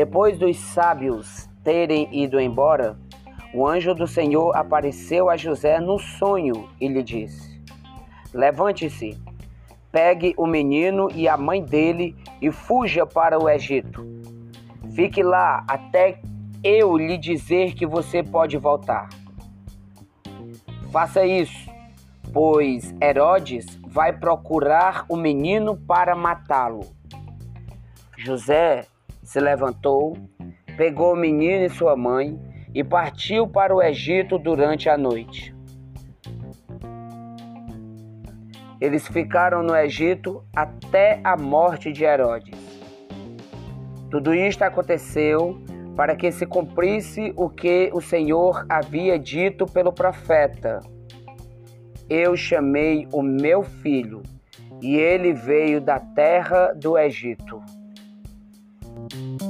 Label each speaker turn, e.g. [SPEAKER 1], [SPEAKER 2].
[SPEAKER 1] Depois dos sábios terem ido embora, o anjo do Senhor apareceu a José no sonho e lhe disse: Levante-se, pegue o menino e a mãe dele e fuja para o Egito. Fique lá até eu lhe dizer que você pode voltar. Faça isso, pois Herodes vai procurar o menino para matá-lo. José se levantou, pegou o menino e sua mãe e partiu para o Egito durante a noite. Eles ficaram no Egito até a morte de Herodes. Tudo isto aconteceu para que se cumprisse o que o Senhor havia dito pelo profeta. Eu chamei o meu filho, e ele veio da terra do Egito. Thank you.